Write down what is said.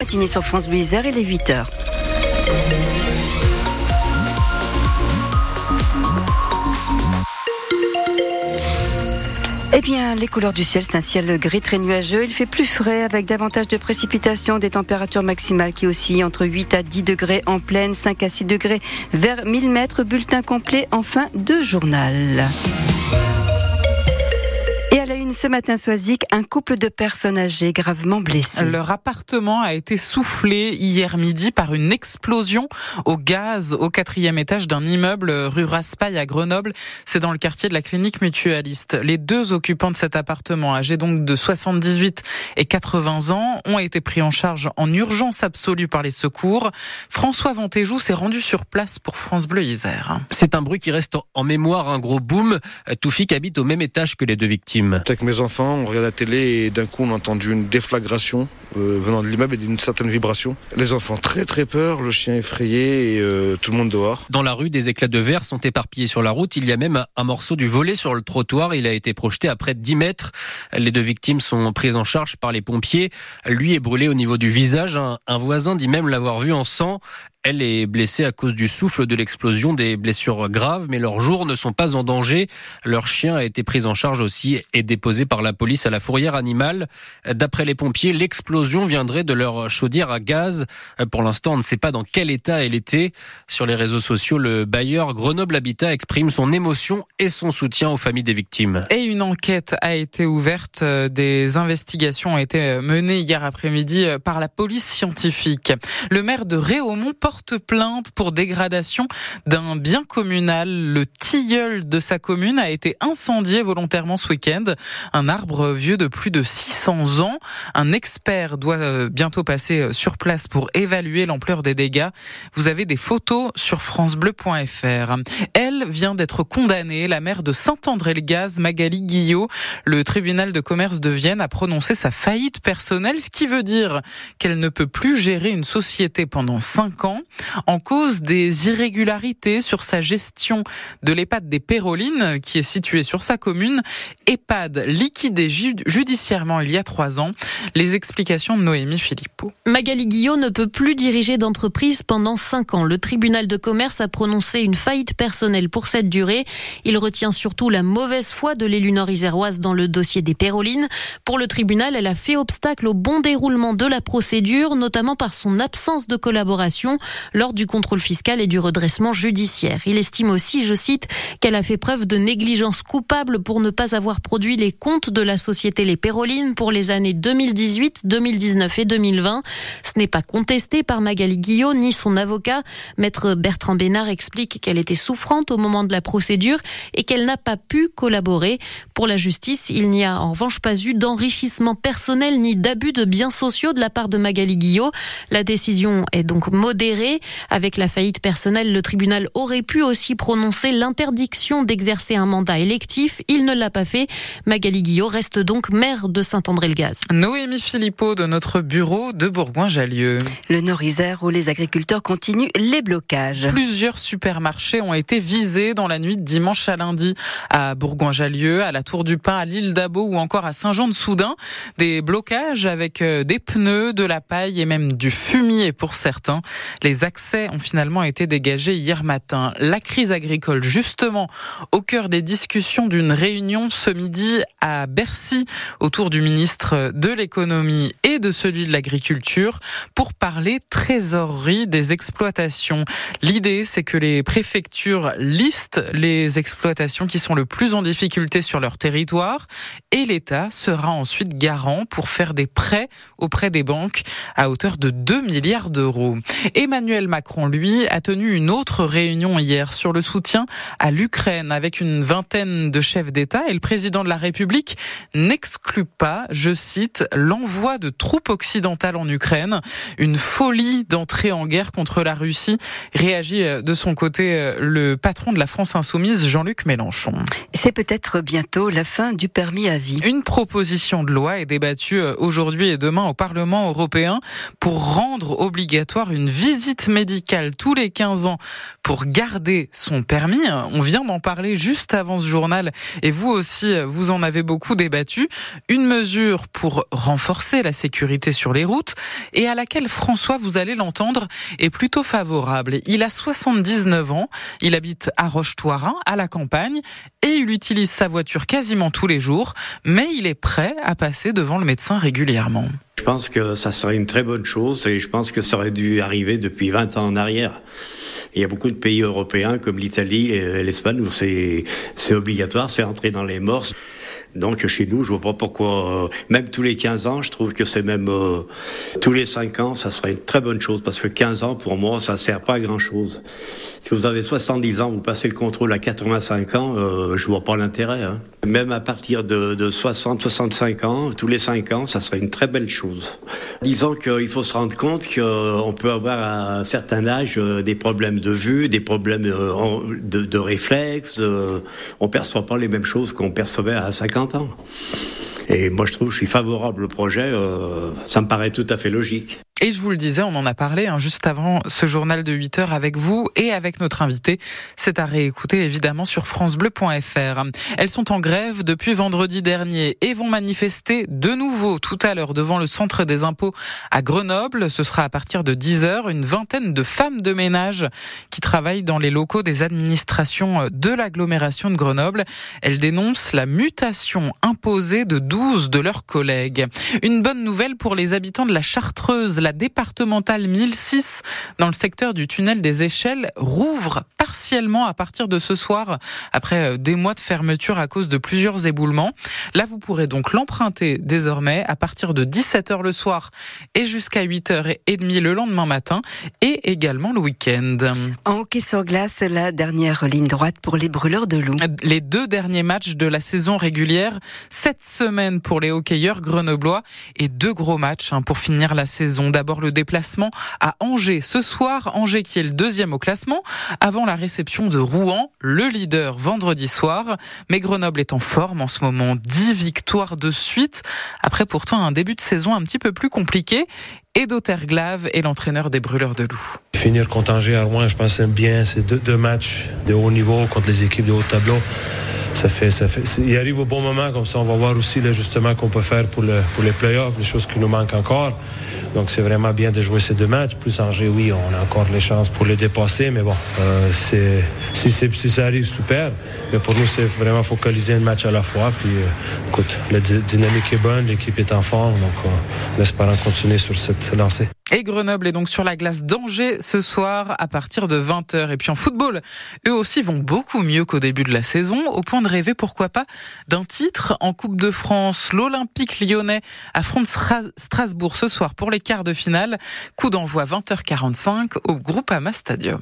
Matinée sur France Bleu Isère, il est 8h. Eh bien, les couleurs du ciel, c'est un ciel gris très nuageux. Il fait plus frais avec davantage de précipitations, des températures maximales qui oscillent entre 8 à 10 degrés en pleine, 5 à 6 degrés vers 1000 mètres. Bulletin complet en fin de journal ce matin, Soisic, un couple de personnes âgées gravement blessées. Leur appartement a été soufflé hier midi par une explosion au gaz au quatrième étage d'un immeuble rue Raspail à Grenoble. C'est dans le quartier de la clinique mutualiste. Les deux occupants de cet appartement, âgés donc de 78 et 80 ans, ont été pris en charge en urgence absolue par les secours. François Ventéjou s'est rendu sur place pour France Bleu Isère. C'est un bruit qui reste en mémoire, un gros boom. Toufik habite au même étage que les deux victimes mes enfants, on regarde la télé et d'un coup on a entendu une déflagration euh, venant de l'immeuble et d'une certaine vibration. Les enfants très très peur, le chien effrayé et euh, tout le monde dehors. Dans la rue, des éclats de verre sont éparpillés sur la route. Il y a même un morceau du volet sur le trottoir. Il a été projeté à près de 10 mètres. Les deux victimes sont prises en charge par les pompiers. Lui est brûlé au niveau du visage. Un, un voisin dit même l'avoir vu en sang. Elle est blessée à cause du souffle de l'explosion, des blessures graves, mais leurs jours ne sont pas en danger. Leur chien a été pris en charge aussi et déposé par la police à la fourrière animale. D'après les pompiers, l'explosion viendrait de leur chaudière à gaz. Pour l'instant, on ne sait pas dans quel état elle était. Sur les réseaux sociaux, le bailleur Grenoble Habitat exprime son émotion et son soutien aux familles des victimes. Et une enquête a été ouverte. Des investigations ont été menées hier après-midi par la police scientifique. Le maire de Réaumont porte plainte pour dégradation d'un bien communal. Le tilleul de sa commune a été incendié volontairement ce week-end. Un arbre vieux de plus de 600 ans. Un expert doit euh, bientôt passer euh, sur place pour évaluer l'ampleur des dégâts. Vous avez des photos sur francebleu.fr. Elle vient d'être condamnée, la mère de Saint-André-le-Gaz, Magali Guillot. Le tribunal de commerce de Vienne a prononcé sa faillite personnelle, ce qui veut dire qu'elle ne peut plus gérer une société pendant 5 ans en cause des irrégularités sur sa gestion de l'EHPAD des Pérolines, qui est située sur sa commune. EHPAD liquidé judiciairement il y a trois ans. Les explications de Noémie Philippot. Magali Guillot ne peut plus diriger d'entreprise pendant cinq ans. Le tribunal de commerce a prononcé une faillite personnelle pour cette durée. Il retient surtout la mauvaise foi de l'élu nord-iséroise dans le dossier des Pérolines. Pour le tribunal, elle a fait obstacle au bon déroulement de la procédure, notamment par son absence de collaboration lors du contrôle fiscal et du redressement judiciaire. Il estime aussi, je cite, qu'elle a fait preuve de négligence coupable pour ne pas avoir produit les comptes de la société Les Pérolines pour les années 2018, 2019 et 2020. Ce n'est pas contesté par Magali Guillot ni son avocat. Maître Bertrand Bénard explique qu'elle était souffrante au moment de la procédure et qu'elle n'a pas pu collaborer. Pour la justice, il n'y a en revanche pas eu d'enrichissement personnel ni d'abus de biens sociaux de la part de Magali Guillot. La décision est donc modérée. Avec la faillite personnelle, le tribunal aurait pu aussi prononcer l'interdiction d'exercer un mandat électif. Il ne l'a pas fait. Magali Guillot reste donc maire de Saint-André-le-Gaz. Noémie Philippot de notre bureau de Bourgoin-Jallieu. Le Nord-Isère où les agriculteurs continuent les blocages. Plusieurs supermarchés ont été visés dans la nuit de dimanche à lundi à Bourgoin-Jallieu, à la Tour du Pin, à l'île d'Abo ou encore à Saint-Jean-de-Soudain. Des blocages avec euh, des pneus, de la paille et même du fumier pour certains. Les accès ont finalement été dégagés hier matin. La crise agricole, justement, au cœur des discussions d'une réunion ce midi à Bercy autour du ministre de l'économie et de celui de l'agriculture pour parler trésorerie des exploitations. L'idée, c'est que les préfectures listent les exploitations qui sont le plus en difficulté sur leur territoire et l'État sera ensuite garant pour faire des prêts auprès des banques à hauteur de 2 milliards d'euros. Emmanuel Macron, lui, a tenu une autre réunion hier sur le soutien à l'Ukraine avec une vingtaine de chefs d'État et le président de la République n'exclut pas, je cite, l'envoi de troupes occidentales en Ukraine, une folie d'entrer en guerre contre la Russie, réagit euh, de son côté euh, le patron de la France insoumise, Jean-Luc Mélenchon. C'est peut-être bientôt la fin du permis à vie. Une proposition de loi est débattue euh, aujourd'hui et demain au Parlement européen pour rendre obligatoire une visite médicale tous les 15 ans pour garder son permis. On vient d'en parler juste avant ce journal et vous aussi, vous en avez beaucoup débattu. Une mesure pour renforcer la sécurité sur les routes et à laquelle François, vous allez l'entendre, est plutôt favorable. Il a 79 ans, il habite à Roche-Toirin, à la campagne, et il utilise sa voiture quasiment tous les jours, mais il est prêt à passer devant le médecin régulièrement. Je pense que ça serait une très bonne chose et je pense que ça aurait dû arriver depuis 20 ans en arrière. Il y a beaucoup de pays européens comme l'Italie et l'Espagne où c'est obligatoire, c'est entré dans les morses. Donc chez nous, je vois pas pourquoi, euh, même tous les 15 ans, je trouve que c'est même euh, tous les 5 ans, ça serait une très bonne chose parce que 15 ans, pour moi, ça sert pas à grand chose. Si vous avez 70 ans, vous passez le contrôle à 85 ans, euh, je vois pas l'intérêt. Hein. Même à partir de, de 60, 65 ans, tous les 5 ans, ça serait une très belle chose. Disons qu'il faut se rendre compte qu'on peut avoir à un certain âge euh, des problèmes de vue, des problèmes de, réflexes. on perçoit pas les mêmes choses qu'on percevait à 50 Et moi, je trouve, je suis favorable au projet. Euh, ça me paraît tout à fait logique. Et je vous le disais, on en a parlé hein, juste avant ce journal de 8 heures avec vous et avec notre invité. C'est à réécouter évidemment sur francebleu.fr. Elles sont en grève depuis vendredi dernier et vont manifester de nouveau tout à l'heure devant le centre des impôts à Grenoble. Ce sera à partir de 10 heures. Une vingtaine de femmes de ménage qui travaillent dans les locaux des administrations de l'agglomération de Grenoble. Elles dénoncent la mutation imposée de 12 de leurs collègues. Une bonne nouvelle pour les habitants de la Chartreuse la départementale 1006 dans le secteur du tunnel des échelles rouvre partiellement à partir de ce soir après euh, des mois de fermeture à cause de plusieurs éboulements. Là, vous pourrez donc l'emprunter désormais à partir de 17h le soir et jusqu'à 8h30 le lendemain matin et également le week-end. En hockey sur glace, la dernière ligne droite pour les brûleurs de loup. Les deux derniers matchs de la saison régulière, cette semaine pour les hockeyeurs grenoblois et deux gros matchs hein, pour finir la saison d'abord le déplacement à Angers ce soir. Angers qui est le deuxième au classement avant la réception de Rouen, le leader vendredi soir. Mais Grenoble est en forme en ce moment. 10 victoires de suite après pourtant un début de saison un petit peu plus compliqué. Et Glave est l'entraîneur des Brûleurs de Loup. Finir contre Angers à Rouen, je pense bien. C'est deux matchs de haut niveau contre les équipes de haut tableau ça fait, ça fait, il arrive au bon moment, comme ça on va voir aussi l'ajustement qu'on peut faire pour, le, pour les playoffs, les choses qui nous manquent encore. Donc c'est vraiment bien de jouer ces deux matchs. Plus Angers, oui, on a encore les chances pour les dépasser, mais bon, euh, c'est, si, si, ça arrive, super. Mais pour nous, c'est vraiment focaliser un match à la fois. Puis euh, écoute, la dynamique est bonne, l'équipe est en forme, donc on espère continuer sur cette lancée. Et Grenoble est donc sur la glace d'Angers ce soir à partir de 20h. Et puis en football, eux aussi vont beaucoup mieux qu'au début de la saison, au point de rêver pourquoi pas d'un titre en Coupe de France. L'Olympique lyonnais affronte Strasbourg ce soir pour les quarts de finale. Coup d'envoi 20h45 au Groupama Stadium.